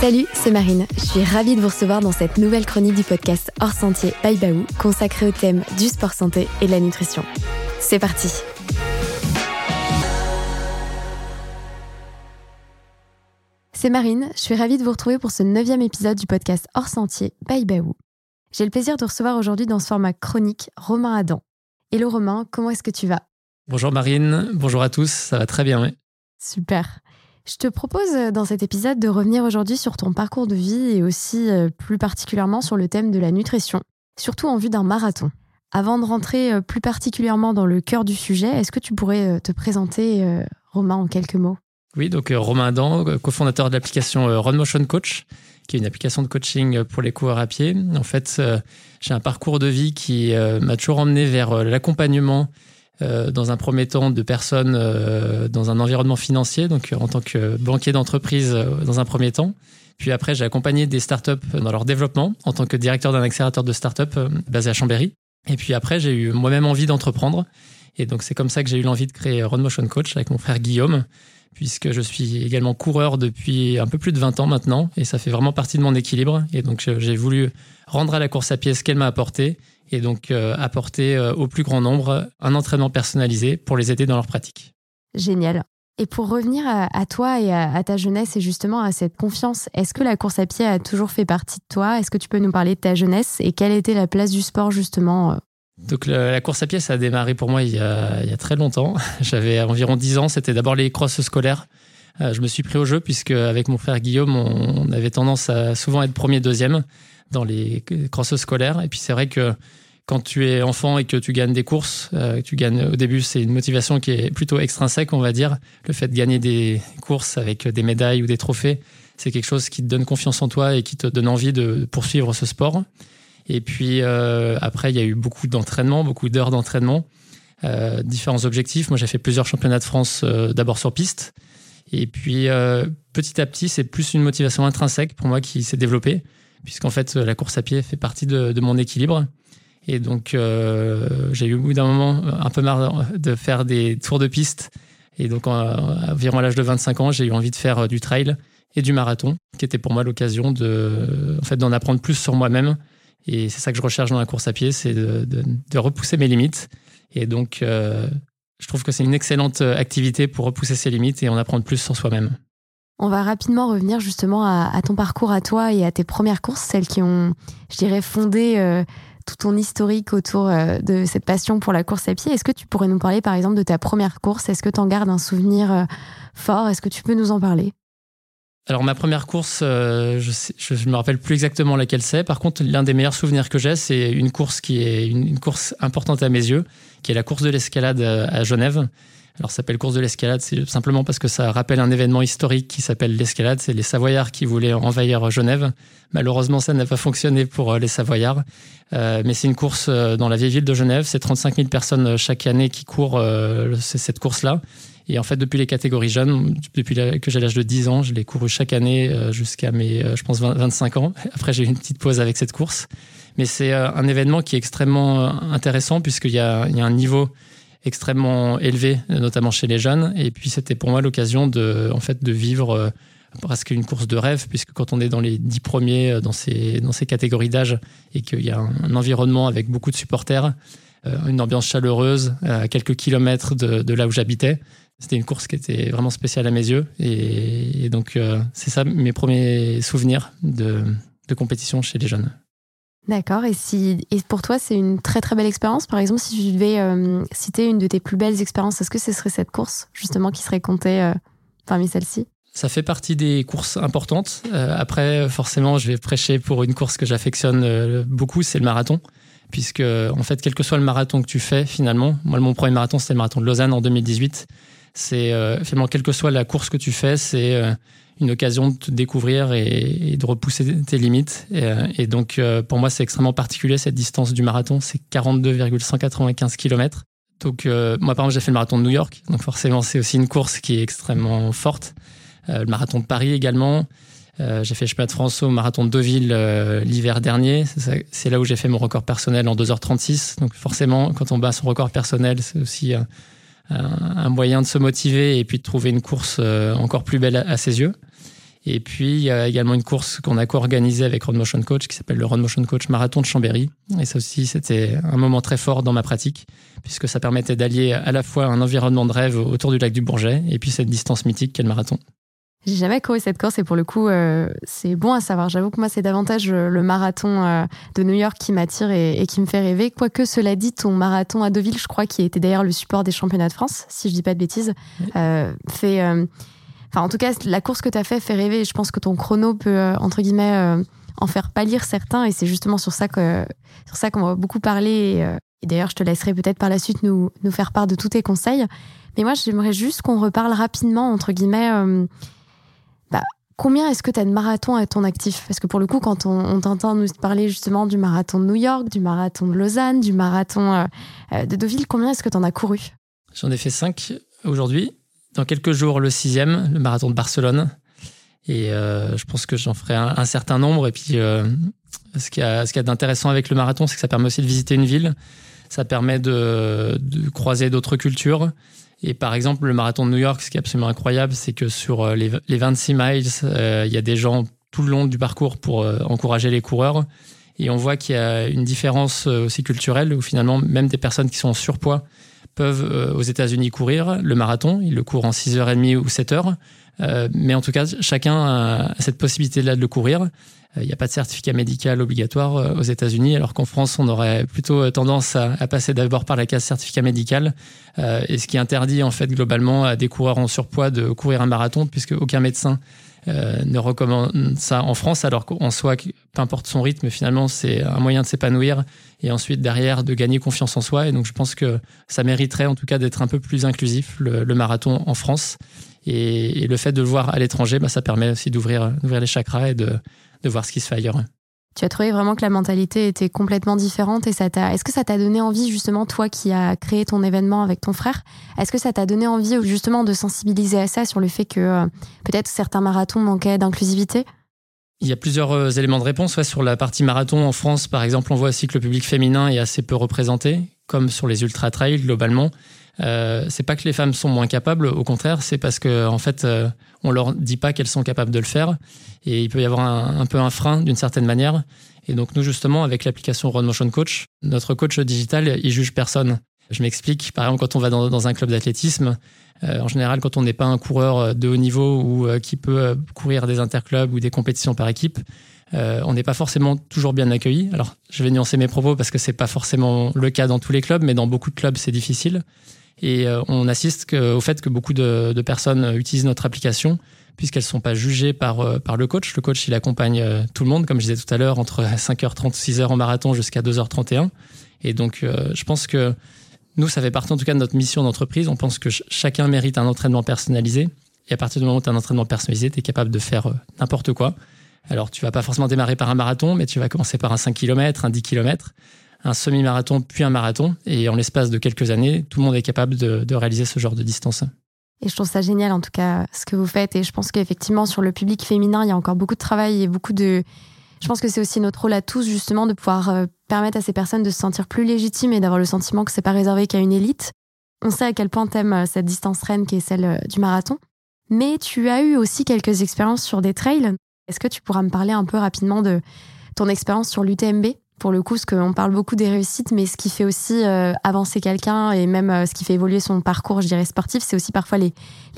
Salut, c'est Marine. Je suis ravie de vous recevoir dans cette nouvelle chronique du podcast Hors Sentier by Baou, consacrée au thème du sport santé et de la nutrition. C'est parti C'est Marine, je suis ravie de vous retrouver pour ce neuvième épisode du podcast Hors Sentier by Baou. J'ai le plaisir de recevoir aujourd'hui dans ce format chronique Romain Adam. Hello Romain, comment est-ce que tu vas? Bonjour Marine, bonjour à tous, ça va très bien, oui. Super. Je te propose euh, dans cet épisode de revenir aujourd'hui sur ton parcours de vie et aussi euh, plus particulièrement sur le thème de la nutrition, surtout en vue d'un marathon. Avant de rentrer euh, plus particulièrement dans le cœur du sujet, est-ce que tu pourrais te présenter, Romain, en quelques mots? Oui, donc Romain Adam, cofondateur de l'application Run Motion Coach, qui est une application de coaching pour les coureurs à pied. En fait, j'ai un parcours de vie qui m'a toujours emmené vers l'accompagnement euh, dans un premier temps de personnes euh, dans un environnement financier, donc en tant que banquier d'entreprise euh, dans un premier temps. Puis après, j'ai accompagné des startups dans leur développement en tant que directeur d'un accélérateur de startups basé à Chambéry. Et puis après, j'ai eu moi-même envie d'entreprendre. Et donc, c'est comme ça que j'ai eu l'envie de créer Run Motion Coach avec mon frère Guillaume, puisque je suis également coureur depuis un peu plus de 20 ans maintenant. Et ça fait vraiment partie de mon équilibre. Et donc, j'ai voulu rendre à la course à pied ce qu'elle m'a apporté et donc euh, apporter euh, au plus grand nombre un entraînement personnalisé pour les aider dans leur pratique. Génial. Et pour revenir à, toi et à, ta jeunesse et justement à cette confiance, est-ce que la course à pied a toujours fait partie de toi? Est-ce que tu peux nous parler de ta jeunesse et quelle était la place du sport justement euh? donc la, course à pied, ça a démarré pour moi il y a, très longtemps. J'avais environ 10 ans, c'était d'abord les crosses scolaires. je me suis pris au jeu puisque avec mon frère Guillaume, on, avait tendance à souvent être premier, deuxième dans les crosses scolaires. Et puis c'est vrai que quand tu es enfant et que tu gagnes des courses, euh, tu gagnes au début, c'est une motivation qui est plutôt extrinsèque, on va dire. Le fait de gagner des courses avec des médailles ou des trophées, c'est quelque chose qui te donne confiance en toi et qui te donne envie de poursuivre ce sport. Et puis euh, après, il y a eu beaucoup d'entraînement, beaucoup d'heures d'entraînement, euh, différents objectifs. Moi, j'ai fait plusieurs championnats de France, d'abord sur piste. Et puis petit à petit, c'est plus une motivation intrinsèque pour moi qui s'est développée, puisqu'en fait, la course à pied fait partie de, mon équilibre. Et donc, euh, j'ai eu au bout d'un moment un peu marre de faire des tours de piste. Et donc, environ à l'âge de 25 ans, j'ai eu envie de faire du trail et du marathon, qui était pour moi l'occasion de, en fait, d'en apprendre plus sur moi-même. Et c'est ça que je recherche dans la course à pied, c'est de, repousser mes limites. Et donc, euh, je trouve que c'est une excellente activité pour repousser ses limites et en apprendre plus sur soi-même. On va rapidement revenir justement à, ton parcours à toi et à tes premières courses, celles qui ont, je dirais, fondé euh, tout ton historique autour euh, de cette passion pour la course à pied. Est-ce que tu pourrais nous parler par exemple de ta première course? Est-ce que tu en gardes un souvenir euh, fort? Est-ce que tu peux nous en parler? Alors ma première course, euh, je ne me rappelle plus exactement laquelle c'est. Par contre, l'un des meilleurs souvenirs que j'ai, c'est une course qui est une, course importante à mes yeux, qui est la course de l'escalade à Genève. Alors, ça s'appelle course de l'escalade, c'est simplement parce que ça rappelle un événement historique qui s'appelle l'escalade. C'est les Savoyards qui voulaient envahir Genève. Malheureusement, ça n'a pas fonctionné pour les Savoyards. Euh, mais c'est une course euh, dans la vieille ville de Genève. C'est 35 000 personnes euh, chaque année qui courent cette course-là. Et en fait, depuis les catégories jeunes, depuis que j'ai l'âge de 10 ans, je l'ai couru chaque année jusqu'à mes, je pense, 25 ans. Après, j'ai eu une petite pause avec cette course. Mais c'est un événement qui est extrêmement intéressant puisqu'il y y a un niveau extrêmement élevé, notamment chez les jeunes. Et puis, c'était pour moi l'occasion de, en fait, de vivre presque une course de rêve, puisque quand on est dans les dix premiers euh, dans ces, dans ces catégories d'âge et qu'il y a un, environnement avec beaucoup de supporters, euh, une ambiance chaleureuse à quelques kilomètres de là où j'habitais, c'était une course qui était vraiment spéciale à mes yeux. Et, donc, euh, c'est ça mes premiers souvenirs de, de compétition chez les jeunes. D'accord. Et, si, et pour toi, c'est une très très belle expérience. Par exemple, si tu devais citer une de tes plus belles expériences, est-ce que ce serait cette course, justement, qui serait comptée parmi celles-ci? Ça fait partie des courses importantes. Euh, après, forcément, je vais prêcher pour une course que j'affectionne euh, beaucoup, c'est le marathon. Puisque, en fait, quel que soit le marathon que tu fais, finalement, moi, mon premier marathon, c'était le marathon de Lausanne en 2018. C'est, euh, finalement, quelle que soit la course que tu fais, c'est euh, une occasion de te découvrir et, de repousser tes limites. Et, donc, pour moi, c'est extrêmement particulier, cette distance du marathon. C'est 42,195 km. Donc, moi, par exemple, j'ai fait le marathon de New York. Donc, forcément, c'est aussi une course qui est extrêmement forte. Euh, le marathon de Paris également. Euh, j'ai fait chemin de France au marathon de Deauville euh, l'hiver dernier. C'est là où j'ai fait mon record personnel en 2h36. Donc forcément, quand on bat son record personnel, c'est aussi un, moyen de se motiver et puis de trouver une course encore plus belle à, ses yeux. Et puis, il y a également une course qu'on a co-organisée avec Road Motion Coach qui s'appelle le Road Motion Coach Marathon de Chambéry. Et ça aussi, c'était un moment très fort dans ma pratique, puisque ça permettait d'allier à la fois un environnement de rêve autour du lac du Bourget et puis cette distance mythique qu'est le marathon. J'ai jamais couru cette course et pour le coup, euh, c'est bon à savoir. J'avoue que moi, c'est davantage euh, le marathon euh, de New York qui m'attire et, qui me fait rêver. Quoique, cela dit, ton marathon à Deauville, je crois, qui était d'ailleurs le support des championnats de France, si je dis pas de bêtises, fait. Enfin, en tout cas, la course que tu as fait fait rêver. Je pense que ton chrono peut, entre guillemets, en faire pâlir certains et c'est justement sur ça que sur ça qu'on va beaucoup parler. Et, d'ailleurs, je te laisserai peut-être par la suite nous, nous faire part de tous tes conseils. Mais moi, j'aimerais juste qu'on reparle rapidement, entre guillemets bah, combien est-ce que tu as de marathons à ton actif? Parce que pour le coup, quand on, t'entend nous parler justement du marathon de New York, du marathon de Lausanne, du marathon euh, euh, de Deauville, combien est-ce que tu en as couru? J'en ai fait cinq aujourd'hui. Dans quelques jours, le sixième, le marathon de Barcelone. Et euh, je pense que j'en ferai un, certain nombre. Et puis, ce qu'il y a, d'intéressant avec le marathon, c'est que ça permet aussi de visiter une ville. Ça permet de croiser d'autres cultures. Et par exemple, le marathon de New York, ce qui est absolument incroyable, c'est que sur euh, les, les 26 miles, euh, il y a des gens tout le long du parcours pour euh, encourager les coureurs. Et on voit qu'il y a une différence aussi culturelle où finalement, même des personnes qui sont en surpoids peuvent aux États-Unis courir le marathon. Ils le courent en 6h30 ou 7h. mais en tout cas, chacun a cette possibilité-là de le courir. Il n'y a pas de certificat médical obligatoire euh, aux États-Unis, alors qu'en France, on aurait plutôt euh, tendance à, passer d'abord par la case certificat médical, euh, et ce qui interdit en fait globalement à des coureurs en surpoids de courir un marathon, puisque aucun médecin ne recommande ça en France, alors qu'en soi, peu importe son rythme, finalement, c'est un moyen de s'épanouir et ensuite derrière de gagner confiance en soi. Et donc, je pense que ça mériterait en tout cas d'être un peu plus inclusif, le, marathon en France. Et, le fait de le voir à l'étranger, bah, ça permet aussi d'ouvrir les chakras et de, de voir ce qui se fait ailleurs. Tu as trouvé vraiment que la mentalité était complètement différente et ça t'a. Est-ce que ça t'a donné envie justement toi qui as créé ton événement avec ton frère Est-ce que ça t'a donné envie justement de sensibiliser à ça sur le fait que euh, peut-être certains marathons manquaient d'inclusivité? Il y a plusieurs euh, éléments de réponse. Ouais, sur la partie marathon en France, par exemple, on voit aussi que le public féminin est assez peu représenté, comme sur les ultra trails globalement. Euh, c'est pas que les femmes sont moins capables, au contraire, c'est parce que en fait, euh, on leur dit pas qu'elles sont capables de le faire, et il peut y avoir un, peu un frein d'une certaine manière. Et donc nous justement, avec l'application Run Motion Coach, notre coach digital, il juge personne. Je m'explique. Par exemple, quand on va dans, un club d'athlétisme, euh, en général, quand on n'est pas un coureur de haut niveau ou euh, qui peut courir des interclubs ou des compétitions par équipe, on n'est pas forcément toujours bien accueilli. Alors, je vais nuancer mes propos parce que c'est pas forcément le cas dans tous les clubs, mais dans beaucoup de clubs, c'est difficile. Et euh, on assiste au fait que beaucoup de, personnes utilisent notre application puisqu'elles ne sont pas jugées par, euh, par le coach. Le coach, il accompagne euh, tout le monde, comme je disais tout à l'heure, entre 5h30, 6h en marathon jusqu'à 2h31. Et donc, je pense que nous, ça fait partie en tout cas de notre mission d'entreprise. On pense que chacun mérite un entraînement personnalisé. Et à partir du moment où tu as un entraînement personnalisé, tu es capable de faire n'importe quoi. Alors, tu vas pas forcément démarrer par un marathon, mais tu vas commencer par un 5 km, un 10 km un semi-marathon puis un marathon. Et en l'espace de quelques années, tout le monde est capable de, réaliser ce genre de distance. Et je trouve ça génial, en tout cas, ce que vous faites. Et je pense qu'effectivement, sur le public féminin, il y a encore beaucoup de travail et beaucoup de. Je pense que c'est aussi notre rôle à tous, justement, de pouvoir euh, permettre à ces personnes de se sentir plus légitimes et d'avoir le sentiment que c'est pas réservé qu'à une élite. On sait à quel point t'aimes euh, cette distance reine qui est celle euh, du marathon. Mais tu as eu aussi quelques expériences sur des trails. Est-ce que tu pourras me parler un peu rapidement de ton expérience sur l'UTMB pour le coup, parce qu'on parle beaucoup des réussites, mais ce qui fait aussi euh, avancer quelqu'un et même euh, ce qui fait évoluer son parcours, je dirais, sportif, c'est aussi parfois les,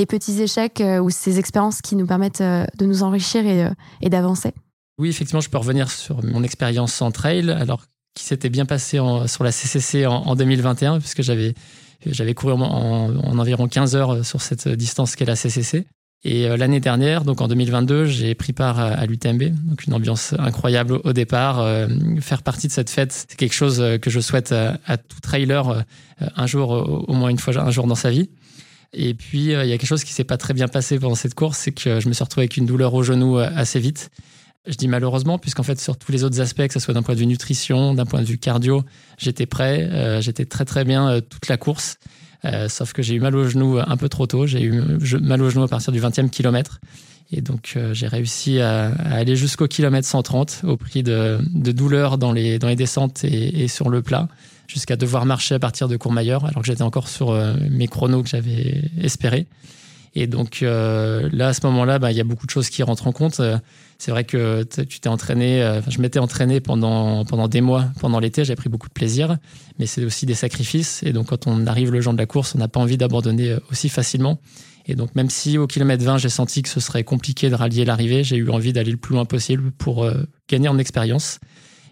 petits échecs euh, ou ces expériences qui nous permettent de nous enrichir et, d'avancer. Oui, effectivement, je peux revenir sur mon expérience en trail, alors qui s'était bien passé sur la CCC en, 2021, puisque j'avais j'avais couru en, environ 15 heures sur cette distance qu'est la CCC. Et euh, l'année dernière, donc en 2022, j'ai pris part à, l'UTMB, donc une ambiance incroyable au départ. Euh, faire partie de cette fête, c'est quelque chose euh, que je souhaite à, tout trailer un jour, au moins une fois, un jour dans sa vie. Et puis, il y a quelque chose qui s'est pas très bien passé pendant cette course, c'est que je me suis retrouvé avec une douleur au genou assez vite. Je dis malheureusement, puisqu'en fait, sur tous les autres aspects, que ce soit d'un point de vue nutrition, d'un point de vue cardio, j'étais prêt, j'étais très très bien toute la course. Euh, sauf que j'ai eu mal au genou un peu trop tôt. J'ai eu mal au genou à partir du 20e kilomètre. Et donc, euh, j'ai réussi à, aller jusqu'au kilomètre 130 au prix de, de douleurs dans les, dans les descentes et, sur le plat, jusqu'à devoir marcher à partir de Courmayeur, alors que j'étais encore sur euh, mes chronos que j'avais espérés. Et donc là, à ce moment-là, bah, il y a beaucoup de choses qui rentrent en compte. C'est vrai que tu t'es entraîné, je m'étais entraîné pendant, pendant des mois, pendant l'été, j'ai pris beaucoup de plaisir, mais c'est aussi des sacrifices. Et donc quand on arrive le jour de la course, on n'a pas envie d'abandonner aussi facilement. Et donc, même si au kilomètre 20, j'ai senti que ce serait compliqué de rallier l'arrivée, j'ai eu envie d'aller le plus loin possible pour euh, gagner en expérience.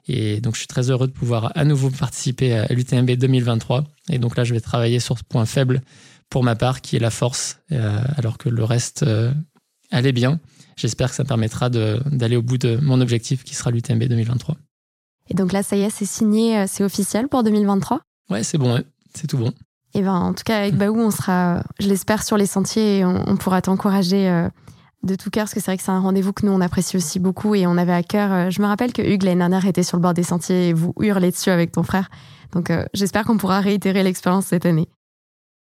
Et donc, je suis très heureux de pouvoir à nouveau participer à l'UTMB 2023. Et donc là, je vais travailler sur ce point faible pour ma part, qui est la force, euh, alors que le reste euh, allait bien. J'espère que ça permettra d'aller au bout de mon objectif, qui sera l'UTMB 2023. Et donc là, ça y est, c'est signé, c'est officiel pour 2023 Ouais, c'est bon, c'est tout bon. Et ben, en tout cas, avec. Baou, on sera, je l'espère, sur les sentiers et on, pourra t'encourager euh, de tout cœur, parce que c'est vrai que c'est un rendez-vous que nous, on apprécie aussi beaucoup et on avait à cœur. Euh, je me rappelle que Hugues, l'année dernière, était sur le bord des sentiers et vous hurlez dessus avec ton frère. Donc, euh, j'espère qu'on pourra réitérer l'expérience cette année.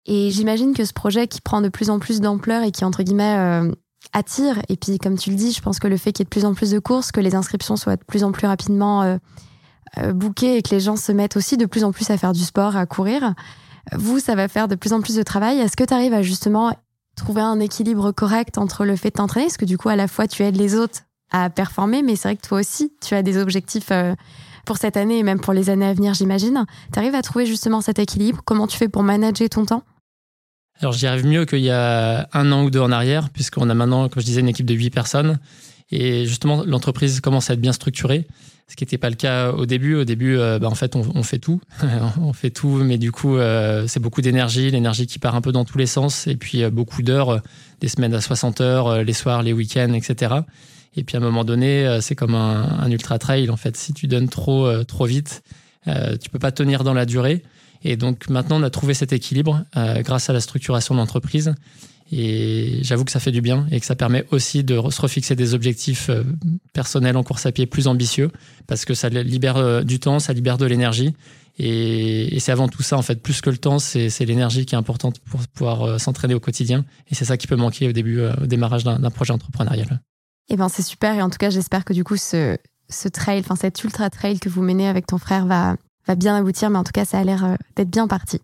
Et j'imagine que ce projet qui prend de plus en plus d'ampleur et qui, entre guillemets, attire, et puis, comme tu le dis, je pense que le fait qu'il y ait de plus en plus de courses, que les inscriptions soient de plus en plus rapidement bouquées et que les gens se mettent aussi de plus en plus à faire du sport, à courir, vous, ça va faire de plus en plus de travail. Est-ce que tu arrives à justement trouver un équilibre correct entre le fait de t'entraîner? Parce que du coup, à la fois, tu aides les autres à performer, mais c'est vrai que toi aussi, tu as des objectifs euh, pour cette année et même pour les années à venir, j'imagine. Tu arrives à trouver justement cet équilibre? Comment tu fais pour manager ton temps? Alors j'y arrive mieux qu'il y a un an ou deux en arrière, puisqu'on a maintenant, comme je disais, une équipe de huit personnes. Et justement, l'entreprise commence à être bien structurée ce qui n'était pas le cas au début. Au début, euh, bah, en fait, on, fait tout. on fait tout, mais du coup, euh, c'est beaucoup d'énergie, l'énergie qui part un peu dans tous les sens, et puis euh, beaucoup d'heures, des semaines à 60 heures, les soirs, les week-ends, etc. Et puis à un moment donné, c'est comme un, ultra trail. En fait, si tu donnes trop, trop vite, tu peux pas tenir dans la durée. Et donc maintenant, on a trouvé cet équilibre grâce à la structuration de l'entreprise. Et j'avoue que ça fait du bien et que ça permet aussi de se refixer des objectifs euh, personnels en course à pied plus ambitieux parce que ça libère euh, du temps, ça libère de l'énergie. Et, c'est avant tout ça, en fait, plus que le temps, c'est l'énergie qui est importante pour pouvoir euh, s'entraîner au quotidien. Et c'est ça qui peut manquer au début, démarrage d'un projet entrepreneurial. Eh ben, c'est super. Et en tout cas, j'espère que du coup, ce, ce trail, enfin, cet ultra trail que vous menez avec ton frère va, va bien aboutir. Mais en tout cas, ça a l'air d'être bien parti.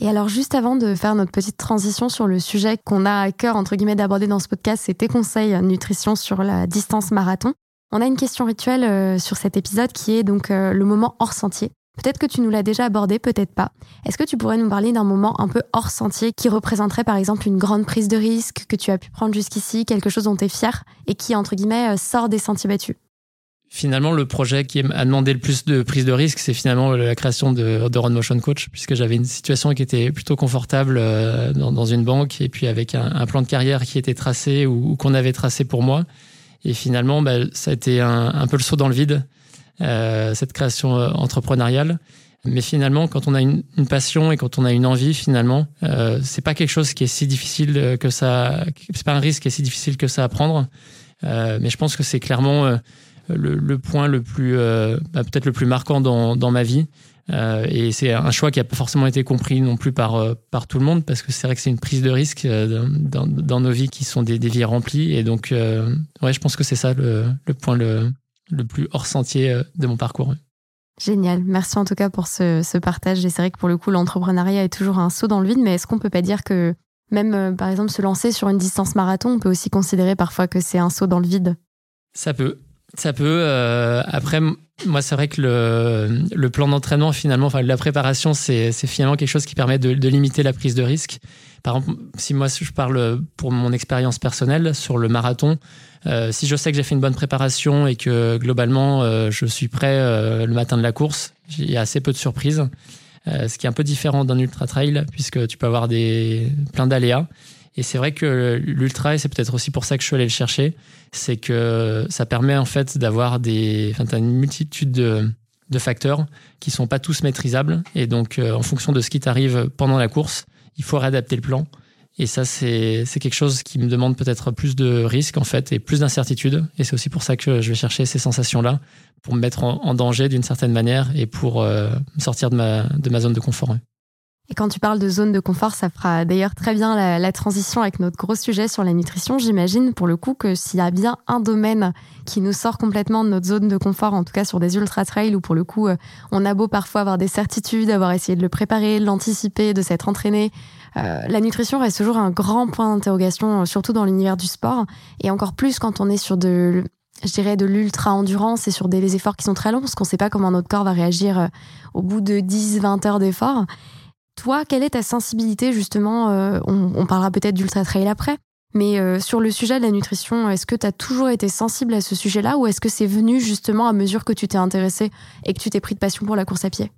Et alors, juste avant de faire notre petite transition sur le sujet qu'on a à cœur, entre guillemets, d'aborder dans ce podcast, c'est tes conseils nutrition sur la distance marathon. On a une question rituelle euh, sur cet épisode qui est donc euh, le moment hors sentier. Peut-être que tu nous l'as déjà abordé, peut-être pas. Est-ce que tu pourrais nous parler d'un moment un peu hors sentier qui représenterait par exemple une grande prise de risque que tu as pu prendre jusqu'ici, quelque chose dont tu es fier et qui, entre guillemets, euh, sort des sentiers battus? Finalement, le projet qui a demandé le plus de prise de risque, c'est finalement la création de, de Run Motion Coach, puisque j'avais une situation qui était plutôt confortable euh, dans, une banque, et puis avec un, plan de carrière qui était tracé ou, qu'on avait tracé pour moi. Et finalement, bah, ça a été un, peu le saut dans le vide, euh, cette création euh, entrepreneuriale. Mais finalement, quand on a une, passion et quand on a une envie, finalement, euh, c'est pas quelque chose qui est si difficile que ça. C'est pas un risque qui est si difficile que ça à prendre. mais je pense que c'est clairement le, point le plus, euh, bah, peut-être le plus marquant dans, dans ma vie. Euh, et c'est un choix qui n'a pas forcément été compris non plus par, euh, par tout le monde, parce que c'est vrai que c'est une prise de risque dans, dans, nos vies qui sont des, des vies remplies. Et donc, ouais, je pense que c'est ça le, le point le, le, plus hors sentier de mon parcours. Génial. Merci en tout cas pour ce, ce partage. Et c'est vrai que pour le coup, l'entrepreneuriat est toujours un saut dans le vide, mais est-ce qu'on peut pas dire que même, par exemple, se lancer sur une distance marathon, on peut aussi considérer parfois que c'est un saut dans le vide? Ça peut. Ça peut. Euh, après, moi, c'est vrai que le, plan d'entraînement, finalement, enfin, la préparation, c'est finalement quelque chose qui permet de, limiter la prise de risque. Par exemple, si moi, je parle pour mon expérience personnelle sur le marathon, euh, si je sais que j'ai fait une bonne préparation et que globalement, euh, je suis prêt le matin de la course, il y a assez peu de surprises. Ce qui est un peu différent d'un ultra trail, puisque tu peux avoir des, plein d'aléas. Et c'est vrai que l'ultra, et c'est peut-être aussi pour ça que je suis allé le chercher, c'est que ça permet en fait d'avoir des, enfin, une multitude de, de, facteurs qui sont pas tous maîtrisables. Et donc, euh, en fonction de ce qui t'arrive pendant la course, il faut réadapter le plan. Et ça, c'est quelque chose qui me demande peut-être plus de risques en fait et plus d'incertitude. Et c'est aussi pour ça que je vais chercher ces sensations-là pour me mettre en, danger d'une certaine manière et pour euh, sortir de ma, de ma zone de confort. Et quand tu parles de zone de confort, ça fera d'ailleurs très bien la, transition avec notre gros sujet sur la nutrition. J'imagine pour le coup que s'il y a bien un domaine qui nous sort complètement de notre zone de confort, en tout cas sur des ultra trails où pour le coup euh, on a beau parfois avoir des certitudes, avoir essayé de le préparer, de l'anticiper, de s'être entraîné, la nutrition reste toujours un grand point d'interrogation, surtout dans l'univers du sport, et encore plus quand on est sur de, je dirais, de l'ultra-endurance et sur des efforts qui sont très longs, parce qu'on ne sait pas comment notre corps va réagir au bout de 10-20 heures d'effort. Toi, quelle est ta sensibilité justement on, on, parlera peut-être d'ultra trail après, mais euh, sur le sujet de la nutrition, est-ce que tu as toujours été sensible à ce sujet-là ou est-ce que c'est venu justement à mesure que tu t'es intéressé et que tu t'es pris de passion pour la course à pied?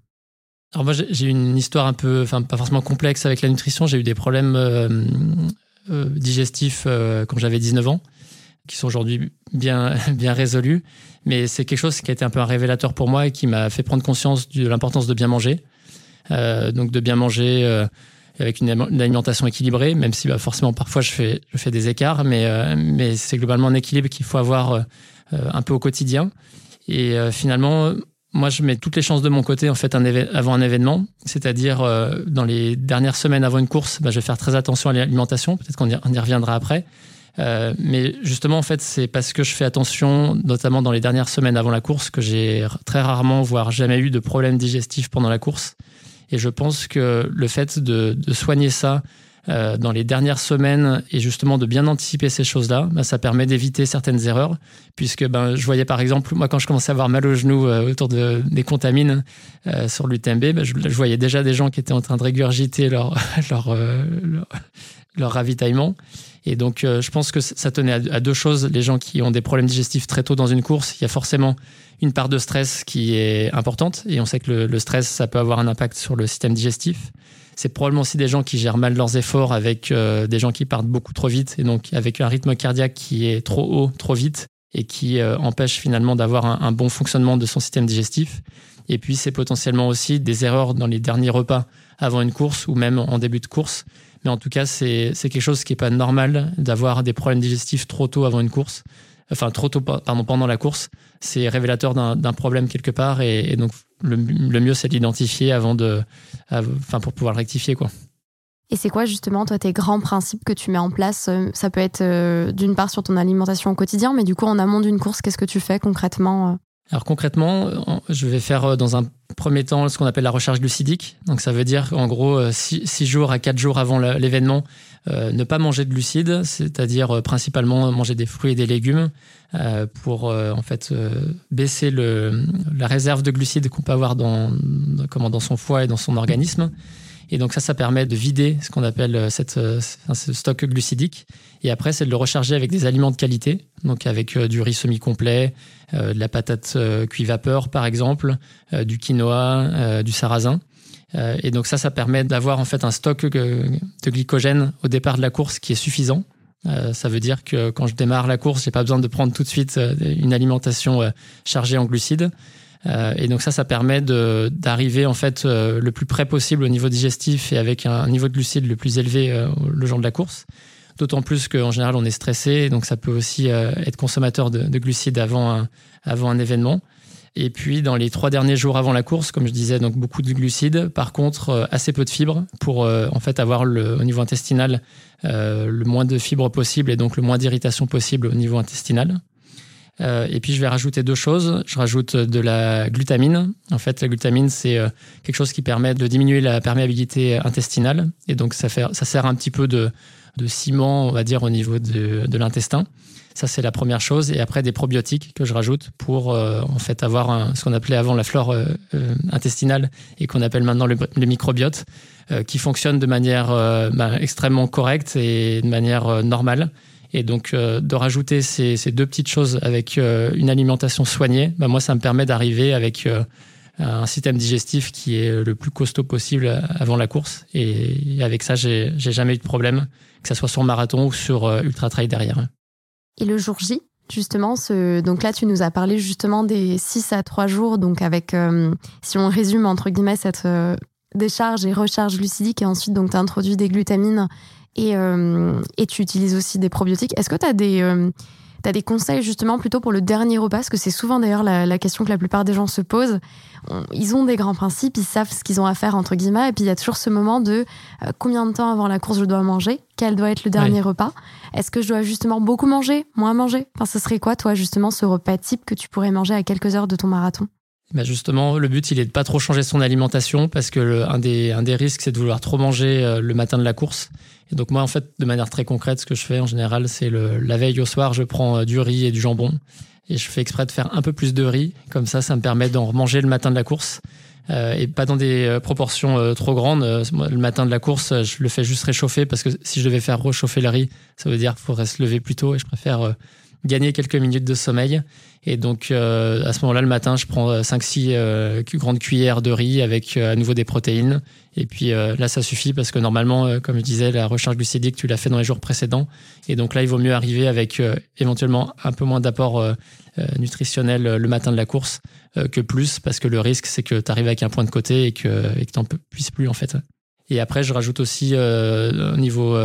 Alors moi j'ai une histoire un peu, enfin pas forcément complexe avec la nutrition. J'ai eu des problèmes euh, euh, digestifs quand j'avais 19 ans, qui sont aujourd'hui bien, bien résolus. Mais c'est quelque chose qui a été un peu un révélateur pour moi et qui m'a fait prendre conscience de l'importance de bien manger. Donc de bien manger avec une, alimentation équilibrée, même si bah, forcément parfois je fais, je fais des écarts, mais, euh, mais c'est globalement un équilibre qu'il faut avoir euh, un peu au quotidien. Et euh, finalement, moi, je mets toutes les chances de mon côté en fait avant un événement, c'est-à-dire dans les dernières semaines avant une course, bah, je vais faire très attention à l'alimentation. Peut-être qu'on y, reviendra après. mais justement, en fait, c'est parce que je fais attention, notamment dans les dernières semaines avant la course, que j'ai très rarement, voire jamais eu de problèmes digestifs pendant la course. Et je pense que le fait de, soigner ça euh, dans les dernières semaines et justement de bien anticiper ces choses-là, bah, ça permet d'éviter certaines erreurs. Puisque ben, je voyais par exemple, moi quand je commençais à avoir mal au genou euh, autour de, des contamines euh, sur l'UTMB, je, je, voyais déjà des gens qui étaient en train de régurgiter leur, leur, leur, ravitaillement. Et donc je pense que ça tenait à, deux choses. Les gens qui ont des problèmes digestifs très tôt dans une course, il y a forcément une part de stress qui est importante. Et on sait que le, stress, ça peut avoir un impact sur le système digestif. C'est probablement aussi des gens qui gèrent mal leurs efforts avec euh, des gens qui partent beaucoup trop vite et donc avec un rythme cardiaque qui est trop haut, trop vite et qui euh, empêche finalement d'avoir un, bon fonctionnement de son système digestif. Et puis c'est potentiellement aussi des erreurs dans les derniers repas avant une course ou même en début de course. Mais en tout cas, c'est quelque chose qui n'est pas normal d'avoir des problèmes digestifs trop tôt avant une course enfin trop tôt pardon, pendant la course, c'est révélateur d'un problème quelque part et, donc le, mieux c'est d'identifier avant de, enfin pour pouvoir le rectifier quoi. Et c'est quoi justement toi tes grands principes que tu mets en place? Euh, Ça peut être euh, d'une part sur ton alimentation au quotidien, mais du coup en amont d'une course, qu'est-ce que tu fais concrètement euh? alors concrètement, je vais faire dans un premier temps ce qu'on appelle la recharge glucidique. Donc ça veut dire en gros 6 jours à 4 jours avant l'événement, ne pas manger de glucides, c'est-à-dire euh, principalement manger des fruits et des légumes euh, pour en fait baisser le, la réserve de glucides qu'on peut avoir dans, comment, dans son foie et dans son organisme. Et donc ça, ça permet de vider ce qu'on appelle cette, ce stock glucidique. Et après, c'est de le recharger avec des aliments de qualité, donc avec du riz semi-complet, de la patate cuit vapeur par exemple, du quinoa, du sarrasin. Euh, et donc ça, ça permet d'avoir en fait un stock de glycogène au départ de la course qui est suffisant. Euh, ça veut dire que quand je démarre la course, j'ai pas besoin de prendre tout de suite euh, une alimentation chargée en glucides. et donc ça, ça permet d'arriver en fait le plus près possible au niveau digestif et avec un niveau de glucides le plus élevé le jour de la course. D'autant plus qu'en général, on est stressé, donc ça peut aussi être consommateur de, de glucides avant un, avant un événement. Et puis dans les trois derniers jours avant la course, comme je disais, donc beaucoup de glucides. Par contre, euh, assez peu de fibres pour euh, en fait avoir le, au niveau intestinal euh, le moins de fibres possible et donc le moins d'irritation possible au niveau intestinal. et puis je vais rajouter deux choses. Je rajoute de la glutamine. En fait, la glutamine c'est quelque chose qui permet de diminuer la perméabilité intestinale et donc ça, fait, ça sert un petit peu de, de ciment, on va dire, au niveau de, de l'intestin. Ça, c'est la première chose. Et après, des probiotiques que je rajoute pour euh, en fait avoir ce qu'on appelait avant la flore euh, euh, intestinale et qu'on appelle maintenant le, microbiote, qui fonctionne de manière bah, extrêmement correcte et de manière normale. Et donc, de rajouter ces, ces, deux petites choses avec une alimentation soignée, bah, moi, ça me permet d'arriver avec un système digestif qui est le plus costaud possible avant la course. Et avec ça, j'ai jamais eu de problème, que ce soit sur marathon ou sur ultra trail derrière. Et le jour J, justement, ce... donc là, tu nous as parlé justement des 6 à 3 jours, donc avec, euh, si on résume entre guillemets, cette euh, décharge et recharge glucidique, et ensuite, donc, tu as introduit des glutamines et, euh, et tu utilises aussi des probiotiques. Est-ce que tu as des tu as des conseils justement plutôt pour le dernier repas? Parce que c'est souvent d'ailleurs la, question que la plupart des gens se posent. ils ont des grands principes, ils savent ce qu'ils ont à faire, entre guillemets, et puis il y a toujours ce moment de euh, combien de temps avant la course je dois manger? Quel doit être le dernier repas? Est-ce que je dois justement beaucoup manger Moins manger? Enfin, ce serait quoi, toi, justement, ce repas type que tu pourrais manger à quelques heures de ton marathon? Bah justement, le but, il est de pas trop changer son alimentation parce que le, un, des, un des risques, c'est de vouloir trop manger euh, le matin de la course. Et donc moi, en fait, de manière très concrète, ce que je fais en général, c'est la veille au soir, je prends euh, du riz et du jambon. Et je fais exprès de faire un peu plus de riz. Comme ça, ça me permet d'en manger le matin de la course. Euh, et pas dans des euh, proportions trop grandes. le matin de la course, je le fais juste réchauffer parce que si je devais faire réchauffer le riz, ça veut dire qu'il faudrait se lever plus tôt et je préfère gagner quelques minutes de sommeil. Et donc, euh, à ce moment-là, le matin, je prends 5-6 euh, euh, grandes cuillères de riz avec à nouveau des protéines. Et puis là, ça suffit parce que normalement, comme je disais, la recharge glucidique, tu l'as fait dans les jours précédents. Et donc là, il vaut mieux arriver avec éventuellement un peu moins d'apport nutritionnel le matin de la course que plus parce que le risque, c'est que tu arrives avec un point de côté et que tu n'en puisses plus en fait. Et après, je rajoute aussi au niveau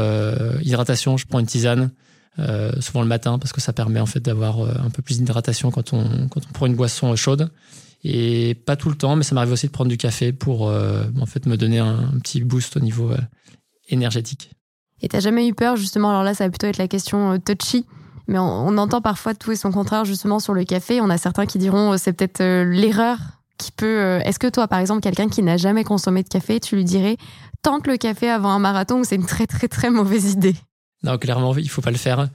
hydratation, je prends une tisane. Euh, souvent le matin parce que ça permet en fait d'avoir euh, un peu plus d'hydratation quand on, on prend une boisson chaude. Et pas tout le temps, mais ça m'arrive aussi de prendre du café pour euh, en fait me donner un, petit boost au niveau énergétique. Et t'as jamais eu peur justement? Alors là, ça va plutôt être la question touchy. Mais on, entend parfois tout et son contraire justement sur le café. On a certains qui diront c'est peut-être l'erreur qui peut. Est-ce que toi, par exemple, quelqu'un qui n'a jamais consommé de café, tu lui dirais tente le café avant un marathon ou c'est une très très très mauvaise idée? Non, clairement, il faut pas le faire.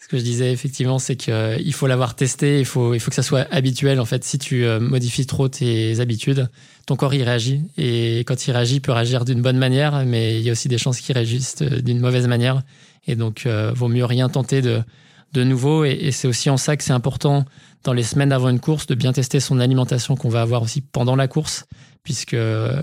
Ce que je disais effectivement, c'est qu'il euh, faut l'avoir testé, il faut, il faut que ça soit habituel. En fait, si tu euh, modifies trop tes habitudes, ton corps y réagit. Et quand il réagit, il peut réagir d'une bonne manière, mais il y a aussi des chances qu'il réagisse euh, d'une mauvaise manière. Et donc, euh, vaut mieux rien tenter de, de nouveau. Et, et c'est aussi en ça que c'est important dans les semaines avant une course de bien tester son alimentation qu'on va avoir aussi pendant la course, puisque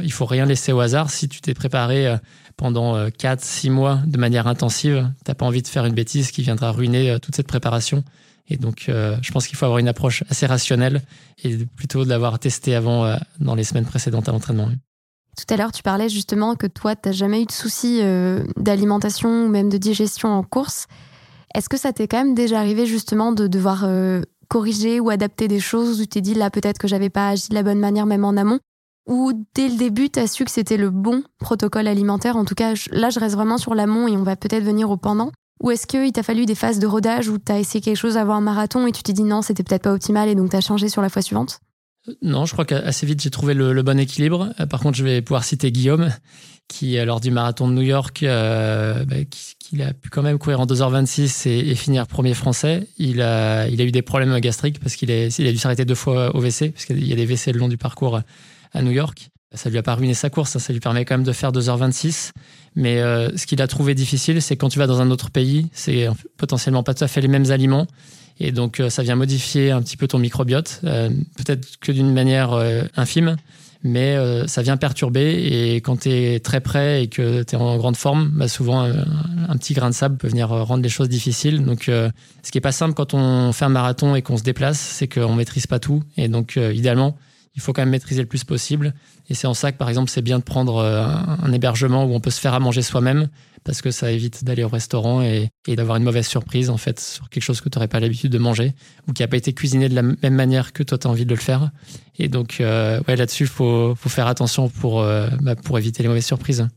il faut rien laisser au hasard. Si tu t'es préparé pendant 4-6 euh, mois de manière intensive, t'as pas envie de faire une bêtise qui viendra ruiner euh, toute cette préparation. Et donc, euh, je pense qu'il faut avoir une approche assez rationnelle et plutôt de l'avoir testé avant, dans les semaines précédentes à l'entraînement. Tout à l'heure, tu parlais justement que toi, tu n'as jamais eu de soucis d'alimentation ou même de digestion en course. Est-ce que ça t'est quand même déjà arrivé justement de devoir corriger ou adapter des choses où tu t'es dit là peut-être que j'avais pas agi de la bonne manière même en amont? Ou dès le début, tu as su que c'était le bon protocole alimentaire? En tout cas, là, je reste vraiment sur l'amont et on va peut-être venir au pendant. Ou est-ce qu'il t'a fallu des phases de rodage où tu as essayé quelque chose avant un marathon et tu t'es dit non, c'était peut-être pas optimal et donc tu as changé sur la fois suivante? Non, je crois qu'assez vite j'ai trouvé le, bon équilibre. Euh, par contre, je vais pouvoir citer Guillaume, qui, lors du marathon de New York, euh, bah, a pu quand même courir en 2h26 et, finir premier français. Il a, eu des problèmes gastriques parce qu'il a, a dû s'arrêter deux fois au WC, parce qu'il y a des WC le long du parcours à New York. Ça lui a pas ruiné sa course, hein. ça lui permet quand même de faire 2h26. Mais euh, ce qu'il a trouvé difficile, c'est quand tu vas dans un autre pays, c'est potentiellement pas tout à fait les mêmes aliments. Et donc, euh, ça vient modifier un petit peu ton microbiote, euh, peut-être que d'une manière infime, mais ça vient perturber. Et quand tu es très près et que tu es en grande forme, bah souvent, un, petit grain de sable peut venir rendre les choses difficiles. Donc, ce qui est pas simple quand on fait un marathon et qu'on se déplace, c'est qu'on maîtrise pas tout. Et donc, idéalement, il faut quand même maîtriser le plus possible. Et c'est en ça que, par exemple, c'est bien de prendre euh, un hébergement où on peut se faire à manger soi-même, parce que ça évite d'aller au restaurant et, d'avoir une mauvaise surprise, en fait, sur quelque chose que tu n'aurais pas l'habitude de manger, ou qui n'a pas été cuisiné de la même manière que toi, tu as envie de le faire. Et donc, euh, là-dessus, il faut, faire attention pour, euh, bah, pour éviter les mauvaises surprises.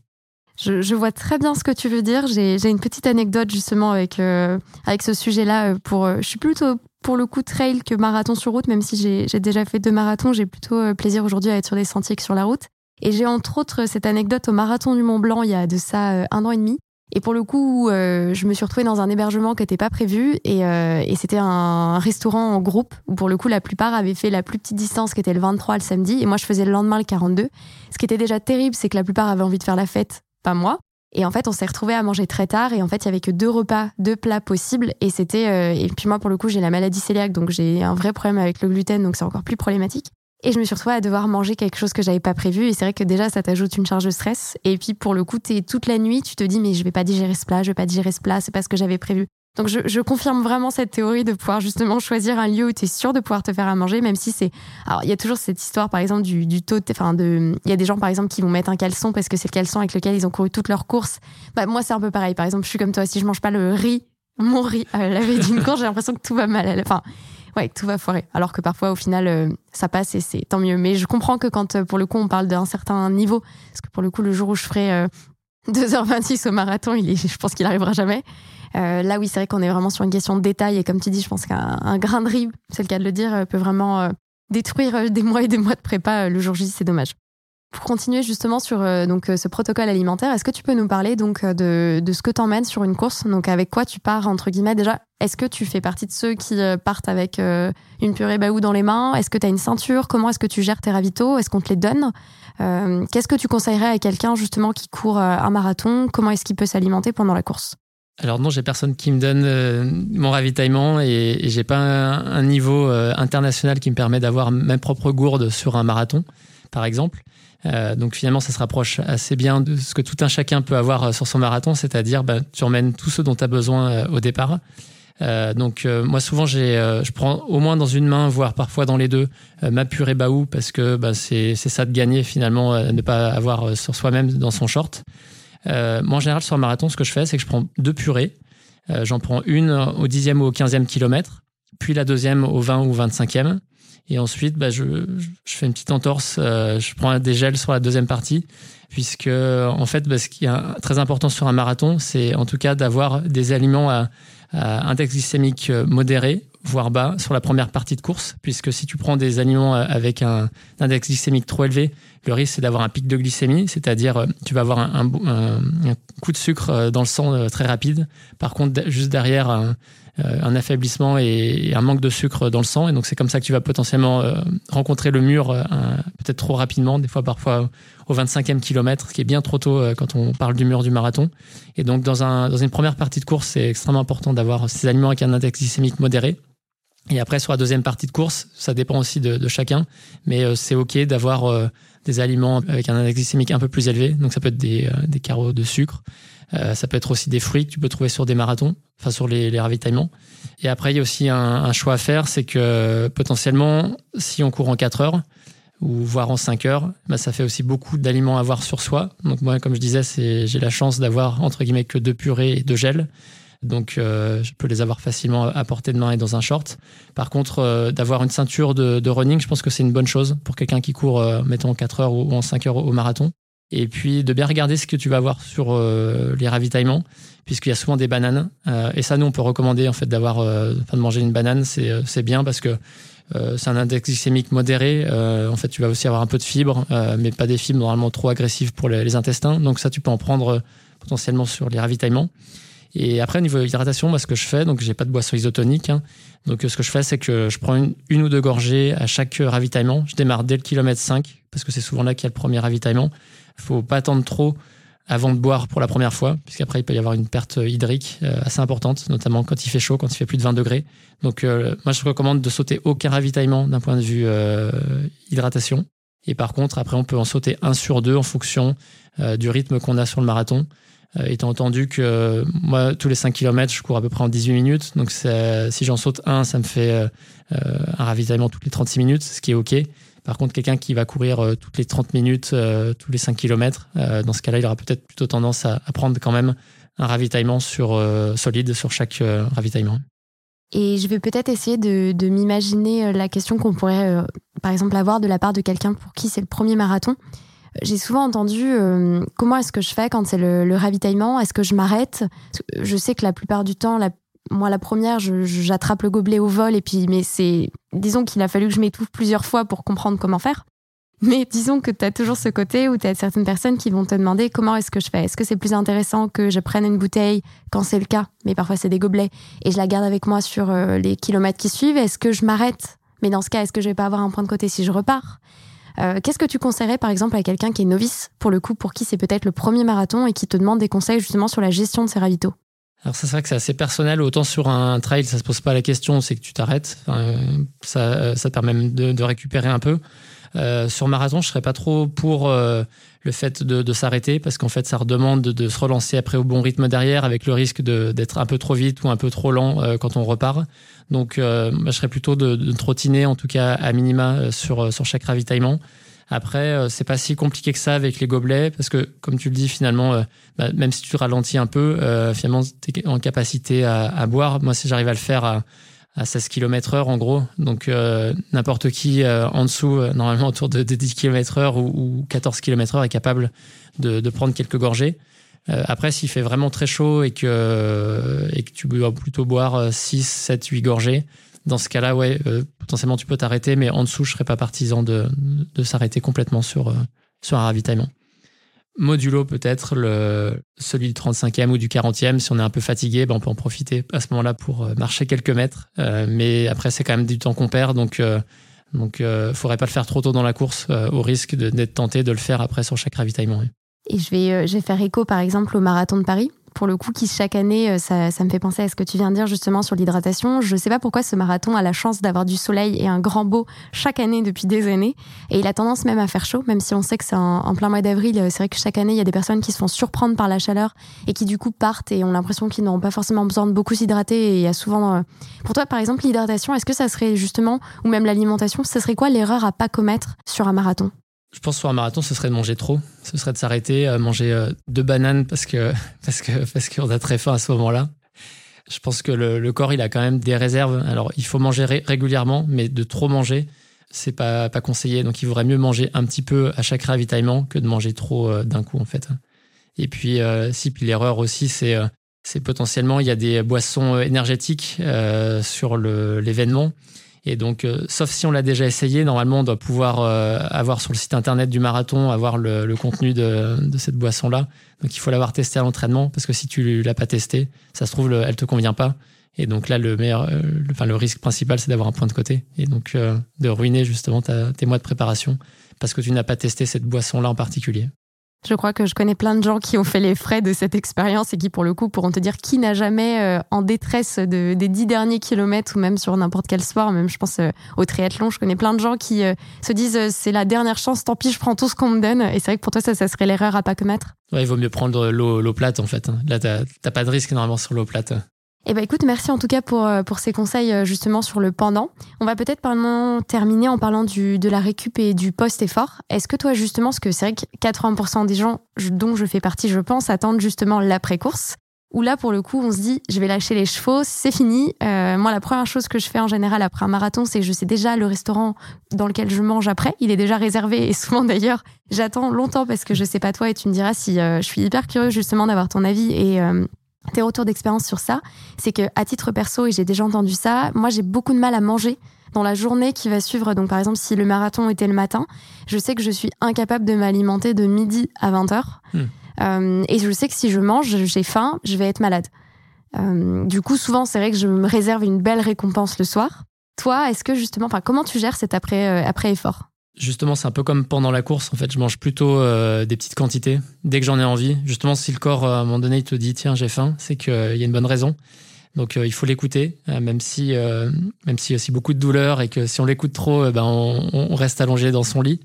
Je, vois très bien ce que tu veux dire. J'ai une petite anecdote justement avec, avec ce sujet-là. Pour, je suis plutôt pour le coup trail que marathon sur route, même si j'ai déjà fait deux marathons, j'ai plutôt euh, plaisir aujourd'hui à être sur des sentiers que sur la route. Et j'ai entre autres cette anecdote au marathon du Mont Blanc il y a de ça euh, un an et demi. Et pour le coup, euh, je me suis retrouvée dans un hébergement qui n'était pas prévu et, et c'était un restaurant en groupe où pour le coup la plupart avaient fait la plus petite distance qui était le 23 le samedi et moi je faisais le lendemain le 42. Ce qui était déjà terrible, c'est que la plupart avaient envie de faire la fête, pas moi. Et en fait, on s'est retrouvé à manger très tard. Et en fait, il y avait que deux repas, deux plats possibles. Et c'était. Euh, et puis moi, pour le coup, j'ai la maladie cœliaque, donc j'ai un vrai problème avec le gluten, donc c'est encore plus problématique. Et je me suis retrouvée à devoir manger quelque chose que j'avais pas prévu. Et c'est vrai que déjà, ça t'ajoute une charge de stress. Et puis pour le coup, es toute la nuit, tu te dis mais je vais pas digérer ce plat, je vais pas digérer ce plat, c'est pas ce que j'avais prévu. Donc je, confirme vraiment cette théorie de pouvoir justement choisir un lieu où tu es sûr de pouvoir te faire à manger, même si c'est... Alors il y a toujours cette histoire par exemple du, taux... Enfin de... Il y a des gens par exemple qui vont mettre un caleçon parce que c'est le caleçon avec lequel ils ont couru toutes leurs courses. Bah, moi c'est un peu pareil. Par exemple je suis comme toi, si je mange pas le riz, mon riz à la veille d'une course, j'ai l'impression que tout va mal. Enfin ouais, tout va foirer. Alors que parfois, au final, euh, ça passe et c'est tant mieux. Mais je comprends que quand, euh, pour le coup, on parle d'un certain niveau, parce que pour le coup, le jour où je ferai 2h26 euh, au marathon, il je pense qu'il arrivera jamais. Euh, là, oui, c'est vrai qu'on est vraiment sur une question de détail. Et comme tu dis, je pense qu'un grain de riz, c'est le cas de le dire, peut vraiment euh, détruire des mois et des mois de prépa le jour J, c'est dommage. Pour continuer justement sur donc ce protocole alimentaire, est-ce que tu peux nous parler donc de, de ce que t'emmènes sur une course? Donc avec quoi tu pars entre guillemets? Déjà Est-ce que tu fais partie de ceux qui partent avec une purée baou dans les mains? Est-ce que tu as une ceinture? Comment est-ce que tu gères tes ravitaux? Est-ce qu'on te les donne? Qu'est-ce que tu conseillerais à quelqu'un justement qui court un marathon? Comment est-ce qu'il peut s'alimenter pendant la course? Alors non, j'ai personne qui me donne euh, mon ravitaillement et, et j'ai pas un, niveau euh, international qui me permet d'avoir mes propres gourdes sur un marathon, par exemple. Euh, donc finalement, ça se rapproche assez bien de ce que tout un chacun peut avoir sur son marathon, c'est-à-dire bah, tu emmènes tout ce dont tu as besoin au départ. donc moi souvent j'ai, je prends au moins dans une main, voire parfois dans les deux, ma purée baou parce que bah, c'est ça de gagner finalement, ne pas avoir sur soi-même dans son short. Euh, moi, en général, sur un marathon, ce que je fais, c'est que je prends deux purées. Euh, j'en prends une au 10e ou au 15e kilomètre, puis la deuxième au 20 ou 25e. Et ensuite, bah, je, je, fais une petite entorse, euh, je prends des gels sur la deuxième partie, puisque en fait, bah, ce qui est très important sur un marathon, c'est en tout cas d'avoir des aliments à, à index glycémique modéré, voire bas, sur la première partie de course, puisque si tu prends des aliments avec un index glycémique trop élevé, le risque, c'est d'avoir un pic de glycémie, c'est-à-dire euh, tu vas avoir un, coup de sucre euh, dans le sang euh, très rapide. Par contre, juste derrière, un, affaiblissement et, un manque de sucre dans le sang. Et donc, c'est comme ça que tu vas potentiellement rencontrer le mur peut-être trop rapidement, des fois parfois au 25e kilomètre, ce qui est bien trop tôt quand on parle du mur du marathon. Et donc, dans, dans une première partie de course, c'est extrêmement important d'avoir ces aliments avec un index glycémique modéré. Et après, sur la deuxième partie de course, ça dépend aussi de, chacun, mais c'est OK d'avoir des aliments avec un index glycémique un peu plus élevé. Donc ça peut être des, euh, carreaux de sucre. Euh, ça peut être aussi des fruits que tu peux trouver sur des marathons, enfin sur les, ravitaillements. Et après, il y a aussi un, choix à faire, c'est que potentiellement, si on court en 4 heures, ou voire en 5 heures, bah, ça fait aussi beaucoup d'aliments à avoir sur soi. Donc moi, comme je disais, j'ai la chance d'avoir entre guillemets que deux purées et deux gels. Donc, euh, je peux les avoir facilement à portée de main et dans un short. Par contre, euh, d'avoir une ceinture de, running, je pense que c'est une bonne chose pour quelqu'un qui court, euh, mettons, en 4 heures ou en 5 heures au marathon. Et puis, de bien regarder ce que tu vas avoir sur les ravitaillements, puisqu'il y a souvent des bananes. et ça, nous, on peut recommander, en fait, d'avoir, enfin, de manger une banane. C'est bien parce que c'est un index glycémique modéré. en fait, tu vas aussi avoir un peu de fibres, mais pas des fibres normalement trop agressives pour les, intestins. Donc ça, tu peux en prendre potentiellement sur les ravitaillements. Et après, au niveau hydratation, moi, ce que je fais, donc j'ai pas de boisson isotonique. Hein. donc ce que je fais, c'est que je prends une, ou deux gorgées à chaque ravitaillement. Je démarre dès le kilomètre 5, parce que c'est souvent là qu'il y a le premier ravitaillement. Il faut pas attendre trop avant de boire pour la première fois, puisqu'après il peut y avoir une perte hydrique euh, assez importante, notamment quand il fait chaud, quand il fait plus de 20 degrés. Donc euh, moi je recommande de sauter aucun ravitaillement d'un point de vue euh, hydratation. Et par contre, après on peut en sauter un sur deux en fonction du rythme qu'on a sur le marathon. Euh, étant entendu que euh, moi, tous les 5 km, je cours à peu près en 18 minutes. Donc, si j'en saute un, ça me fait euh, un ravitaillement toutes les 36 minutes, ce qui est OK. Par contre, quelqu'un qui va courir toutes les 30 minutes, tous les 5 km, dans ce cas-là, il aura peut-être plutôt tendance à, prendre quand même un ravitaillement sur, solide sur chaque ravitaillement. Et je vais peut-être essayer de, de m'imaginer la question qu'on pourrait, par exemple, avoir de la part de quelqu'un pour qui c'est le premier marathon. J'ai souvent entendu euh, comment est-ce que je fais quand c'est le, ravitaillement? Est-ce que je m'arrête? Je sais que la plupart du temps, moi la première, j'attrape le gobelet au vol et puis, mais c'est, disons qu'il a fallu que je m'étouffe plusieurs fois pour comprendre comment faire. Mais disons que tu as toujours ce côté où tu as certaines personnes qui vont te demander comment est-ce que je fais? Est-ce que c'est plus intéressant que je prenne une bouteille quand c'est le cas, mais parfois c'est des gobelets, et je la garde avec moi sur euh, les kilomètres qui suivent. Est-ce que je m'arrête? Mais dans ce cas, est-ce que je vais pas avoir un point de côté si je repars? Euh, qu'est-ce que tu conseillerais par exemple à quelqu'un qui est novice, pour le coup, pour qui c'est peut-être le premier marathon et qui te demande des conseils justement sur la gestion de ses ravitaux? Alors c'est vrai que c'est assez personnel. Autant sur un trail, ça se pose pas la question, c'est que tu t'arrêtes. ça, ça te permet de, récupérer un peu. Euh, sur marathon, je serais pas trop pour euh, le fait de, s'arrêter parce qu'en fait, ça redemande de, se relancer après au bon rythme derrière, avec le risque d'être un peu trop vite ou un peu trop lent quand on repart. Donc, euh, je serais plutôt de, de, trottiner, en tout cas à minima, euh, sur, euh, sur chaque ravitaillement. Après, c'est pas si compliqué que ça avec les gobelets, parce que, comme tu le dis, finalement, bah, même si tu ralentis un peu, finalement, tu es en capacité à, à, boire. Moi, si j'arrive à le faire à, à 16 km heure, en gros, donc n'importe qui en dessous, normalement autour de, de 10 km heure ou, ou, 14 km heure, est capable de, de prendre quelques gorgées. Euh, après, s'il fait vraiment très chaud et que, et que tu dois plutôt boire 6, 7, 8 gorgées, dans ce cas-là, ouais, potentiellement tu peux t'arrêter, mais en dessous, je serais pas partisan de, de s'arrêter complètement sur, sur un ravitaillement modulo peut-être le, celui du 35e ou du 40e. Si on est un peu fatigué, ben on peut en profiter à ce moment-là pour euh, marcher quelques mètres. Euh, mais après, c'est quand même du temps qu'on perd. Donc, euh, donc faudrait pas le faire trop tôt dans la course au risque d'être tenté de le faire après sur chaque ravitaillement. Et je vais, je vais faire écho par exemple au marathon de Paris pour le coup, qui chaque année, euh, ça, ça, me fait penser à ce que tu viens de dire justement sur l'hydratation. Je ne sais pas pourquoi ce marathon a la chance d'avoir du soleil et un grand beau chaque année depuis des années. Et il a tendance même à faire chaud, même si on sait que c'est en, plein mois d'avril. C'est vrai que chaque année, il y a des personnes qui se font surprendre par la chaleur et qui du coup partent et ont l'impression qu'ils n'auront pas forcément besoin de beaucoup s'hydrater. Et il y a souvent... Euh, pour toi, par exemple, l'hydratation, est-ce que ça serait justement, ou même l'alimentation, ce serait quoi l'erreur à pas commettre sur un marathon? Je pense sur un marathon, ce serait de manger trop. Ce serait de s'arrêter, à manger euh, deux bananes parce que parce que parce qu'on a très faim à ce moment-là. Je pense que le, corps, il a quand même des réserves. Alors, il faut manger régulièrement, mais de trop manger, c'est pas pas conseillé. Donc, il vaudrait mieux manger un petit peu à chaque ravitaillement que de manger trop euh, d'un coup, en fait. Et puis, euh, si puis l'erreur aussi, c'est c'est potentiellement il y a des boissons énergétiques sur l'événement. Et donc, euh, sauf si on l'a déjà essayé, normalement, on doit pouvoir euh, avoir sur le site internet du marathon, avoir le, contenu de, cette boisson-là. Donc, il faut l'avoir testé à l'entraînement, parce que si tu l'as pas testé, ça se trouve, elle te convient pas. Et donc là, le meilleur, euh, enfin, le risque principal, c'est d'avoir un point de côté. Et donc, de ruiner justement tes mois de préparation, parce que tu n'as pas testé cette boisson-là en particulier. Je crois que je connais plein de gens qui ont fait les frais de cette expérience et qui, pour le coup, pourront te dire qui n'a jamais, euh, en détresse de, des dix derniers kilomètres ou même sur n'importe quel sport, même je pense euh, au triathlon, je connais plein de gens qui euh, se disent c'est la dernière chance, tant pis, je prends tout ce qu'on me donne. Et c'est vrai que pour toi, ça, ça serait l'erreur à pas commettre. Ouais, il vaut mieux prendre l'eau plate en fait. Hein. Là, t'as pas de risque normalement sur l'eau plate. Eh ben écoute, merci en tout cas pour, euh, pour ces conseils euh, justement sur le pendant. On va peut-être terminer en parlant du, de la récup et du post-effort. Est-ce que toi justement, parce que c'est vrai que 80% des gens dont je fais partie, je pense, attendent justement l'après-course, où là pour le coup on se dit je vais lâcher les chevaux, c'est fini. Euh, moi la première chose que je fais en général après un marathon, c'est que je sais déjà le restaurant dans lequel je mange après. Il est déjà réservé et souvent d'ailleurs j'attends longtemps parce que je sais pas toi et tu me diras si je suis hyper curieuse justement d'avoir ton avis et tes retours d'expérience sur ça, c'est que à titre perso, et j'ai déjà entendu ça, moi j'ai beaucoup de mal à manger dans la journée qui va suivre. Donc par exemple, si le marathon était le matin, je sais que je suis incapable de m'alimenter de midi à 20h. Hmm. Euh, et je sais que si je mange, j'ai faim, je vais être malade. Euh, du coup, souvent, c'est vrai que je me réserve une belle récompense le soir. Toi, est-ce que justement, enfin, comment tu gères cet après, euh, après effort? Justement, c'est un peu comme pendant la course. En fait, je mange plutôt euh, des petites quantités dès que j'en ai envie. Justement, si le corps, à un moment donné, il te dit tiens, j'ai faim, c'est qu'il y a une bonne raison. Donc, euh, il faut l'écouter, euh, même si, même s'il y a aussi beaucoup de douleur et que si on l'écoute trop, ben, on, reste allongé dans son lit.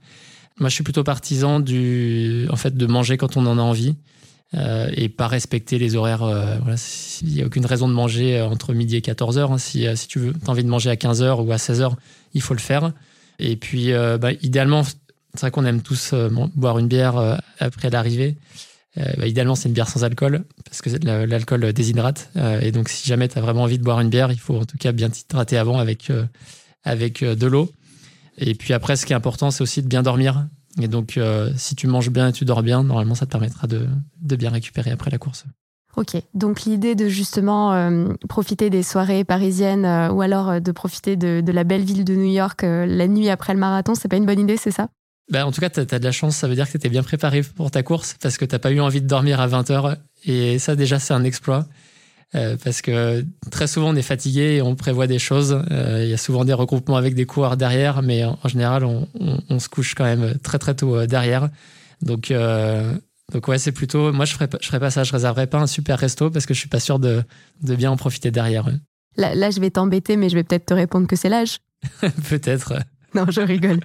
Moi, je suis plutôt partisan du, en fait, de manger quand on en a envie et pas respecter les horaires. voilà, il n'y a aucune raison de manger entre midi et 14 heures. Hein. Si, si tu veux, as envie de manger à 15 heures ou à 16 heures, il faut le faire. Et puis, euh, bah, idéalement, c'est vrai qu'on aime tous euh, boire une bière euh, après l'arrivée. Bah, idéalement, c'est une bière sans alcool, parce que l'alcool déshydrate. et donc, si jamais tu as vraiment envie de boire une bière, il faut en tout cas bien t'hydrater avant avec, avec de l'eau. Et puis après, ce qui est important, c'est aussi de bien dormir. Et donc, si tu manges bien et tu dors bien, normalement, ça te permettra de, de bien récupérer après la course. Ok, donc l'idée de justement euh, profiter des soirées parisiennes euh, ou alors euh, de profiter de, la belle ville de New York la nuit après le marathon, c'est pas une bonne idée, c'est ça? Bah, En tout cas, tu as, de la chance, ça veut dire que tu étais bien préparé pour ta course parce que tu pas eu envie de dormir à 20h et ça déjà c'est un exploit. parce que très souvent on est fatigué et on prévoit des choses. Il y a souvent des regroupements avec des coureurs derrière, mais en, général on, on, se couche quand même très très tôt derrière. Donc donc ouais, c'est plutôt. Moi, je ferais je ferais pas ça. Je réserverais pas un super resto parce que je suis pas sûr de, de bien en profiter derrière. Là, là, je vais t'embêter, mais je vais peut-être te répondre que c'est l'âge. peut-être. Non, je rigole.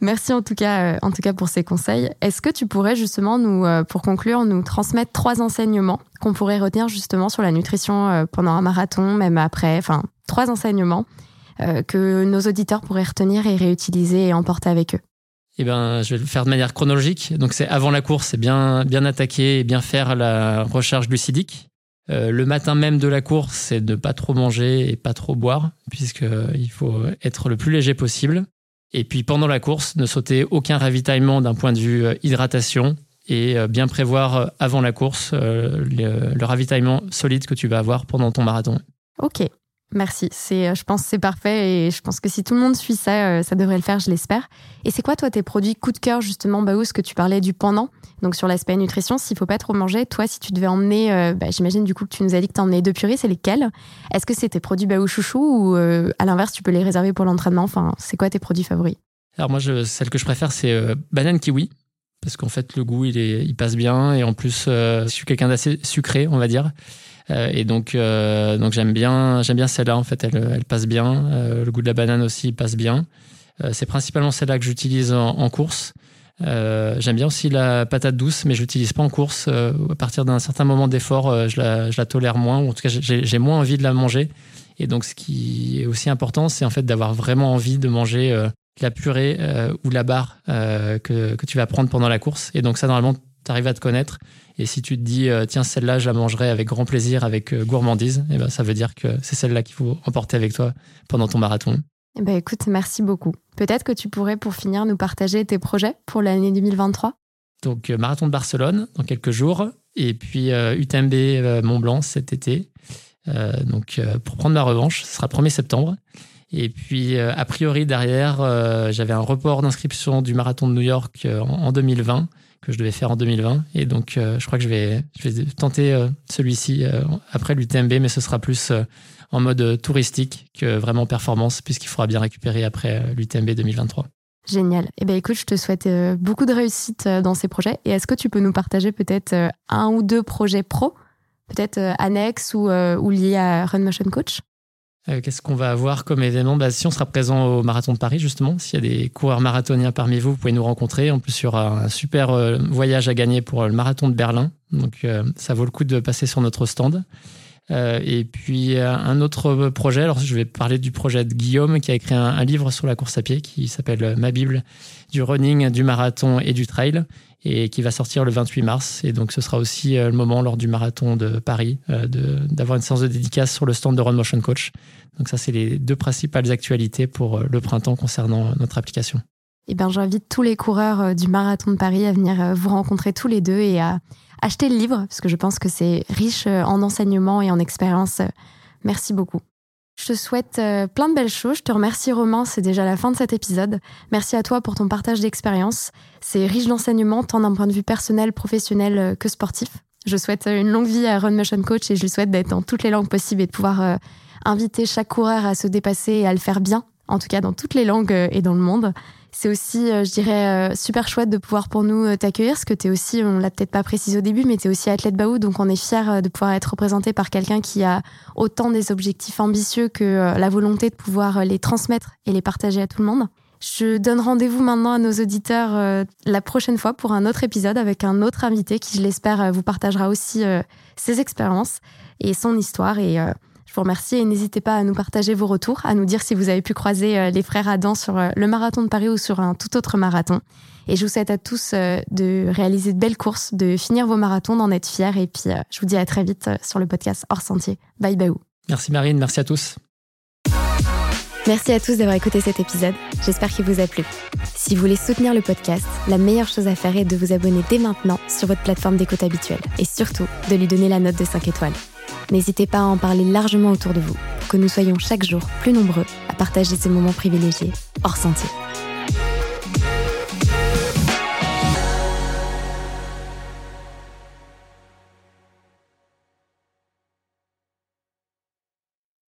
Merci en tout cas, euh, en tout cas pour ces conseils. Est-ce que tu pourrais justement nous, euh, pour conclure, nous transmettre trois enseignements qu'on pourrait retenir justement sur la nutrition euh, pendant un marathon, même après, enfin trois enseignements que nos auditeurs pourraient retenir et réutiliser et emporter avec eux? Eh ben, je vais le faire de manière chronologique. Donc, c'est avant la course, c'est bien, bien attaquer et bien faire la recharge glucidique. Euh, le matin même de la course, c'est de ne pas trop manger et pas trop boire, puisqu'il faut être le plus léger possible. Et puis, pendant la course, ne sauter aucun ravitaillement d'un point de vue euh, hydratation et euh, bien prévoir avant la course le, le ravitaillement solide que tu vas avoir pendant ton marathon. Ok, Merci. C'est, je pense que c'est parfait et je pense que si tout le monde suit ça, ça devrait le faire, je l'espère. Et c'est quoi, toi, tes produits coup de cœur, justement, Baou, ce que tu parlais du pendant Donc, sur l'aspect nutrition, s'il faut pas trop manger, toi, si tu devais emmener, bah, j'imagine du coup que tu nous as dit que tu emmenais deux purées, c'est lesquels? Est-ce que c'est tes produits Baou chouchou ou à l'inverse, tu peux les réserver pour l'entraînement? Enfin, c'est quoi tes produits favoris? Alors, moi, celle que je préfère, c'est banane kiwi parce qu'en fait le goût il, passe bien et en plus euh, je suis quelqu'un d'assez sucré on va dire euh, et donc euh, donc j'aime bien j'aime bien celle-là en fait. Elle, passe bien. Le goût de la banane aussi passe bien. C'est principalement celle-là que j'utilise en, course. J'aime bien aussi la patate douce mais je l'utilise pas en course. À partir d'un certain moment d'effort je la, tolère moins ou en tout cas j'ai moins envie de la manger. Et donc ce qui est aussi important c'est en fait d'avoir vraiment envie de manger la purée euh, ou la barre euh, que, que, tu vas prendre pendant la course. Et donc ça, normalement, tu arrives à te connaître. Et si tu te dis, euh, tiens, celle-là, je la mangerai avec grand plaisir, avec gourmandise, et eh ben, ça veut dire que c'est celle-là qu'il faut emporter avec toi pendant ton marathon. Eh ben, écoute, merci beaucoup. Peut-être que tu pourrais, pour finir, nous partager tes projets pour l'année 2023 Donc, marathon de Barcelone dans quelques jours, et puis UTMB Mont-Blanc cet été. donc, pour prendre ma revanche, ce sera le 1er septembre. Et puis, euh, a priori, derrière, euh, j'avais un report d'inscription du marathon de New York euh, en 2020 que je devais faire en 2020. Et donc, je crois que je vais, tenter celui-ci après l'UTMB, mais ce sera plus en mode touristique que vraiment performance, puisqu'il faudra bien récupérer après l'UTMB 2023. Génial. Eh bien, écoute, je te souhaite beaucoup de réussite dans ces projets. Et est-ce que tu peux nous partager peut-être un ou deux projets pro, peut-être annexes ou, ou liés à Run Motion Coach? Euh, qu'est-ce qu'on va avoir comme événement? Bah, Si on sera présent au marathon de Paris, justement, s'il y a des coureurs marathoniens parmi vous, vous pouvez nous rencontrer. En plus, il y aura un super euh, voyage à gagner pour le marathon de Berlin. Donc, euh, ça vaut le coup de passer sur notre stand. et puis, un autre projet. Alors, je vais parler du projet de Guillaume qui a écrit un livre sur la course à pied qui s'appelle Ma Bible du running, du marathon et du trail et qui va sortir le 28 mars. Et donc, ce sera aussi euh, le moment lors du marathon de Paris euh, d'avoir une séance de dédicace sur le stand de Run Motion Coach. Donc, ça, c'est les deux principales actualités pour euh, le printemps concernant notre application. Eh bien, j'invite tous les coureurs du marathon de Paris à venir vous rencontrer tous les deux et à acheter le livre, parce que je pense que c'est riche en enseignements et en expérience. Merci beaucoup. Je te souhaite euh, plein de belles choses. Je te remercie Romain, c'est déjà la fin de cet épisode. Merci à toi pour ton partage d'expérience. C'est riche d'enseignements, tant d'un point de vue personnel, professionnel euh, que sportif. Je souhaite euh, une longue vie à Run Motion Coach et je lui souhaite d'être dans toutes les langues possibles et de pouvoir inviter chaque coureur à se dépasser et à le faire bien, en tout cas dans toutes les langues et dans le monde. C'est aussi, euh, je dirais, euh, super chouette de pouvoir pour nous euh, t'accueillir, parce que tu es aussi, on l'a peut-être pas précisé au début, mais tu es aussi athlète Baou, donc on est fier de pouvoir être représenté par quelqu'un qui a autant des objectifs ambitieux que la volonté de pouvoir les transmettre et les partager à tout le monde. Je donne rendez-vous maintenant à nos auditeurs la prochaine fois pour un autre épisode avec un autre invité qui, je l'espère, vous partagera aussi ses expériences et son histoire. Et je vous remercie et n'hésitez pas à nous partager vos retours, à nous dire si vous avez pu croiser euh, les frères Adam sur euh, le marathon de Paris ou sur un tout autre marathon. Et je vous souhaite à tous euh, de réaliser de belles courses, de finir vos marathons, d'en être fiers. Et puis, je vous dis à très vite sur le podcast Hors Sentier. Bye bye. Merci Marine, merci à tous. Merci à tous d'avoir écouté cet épisode. J'espère qu'il vous a plu. Si vous voulez soutenir le podcast, la meilleure chose à faire est de vous abonner dès maintenant sur votre plateforme d'écoute habituelle et surtout de lui donner la note de 5 étoiles. N'hésitez pas à en parler largement autour de vous pour que nous soyons chaque jour plus nombreux à partager ces moments privilégiés hors sentier.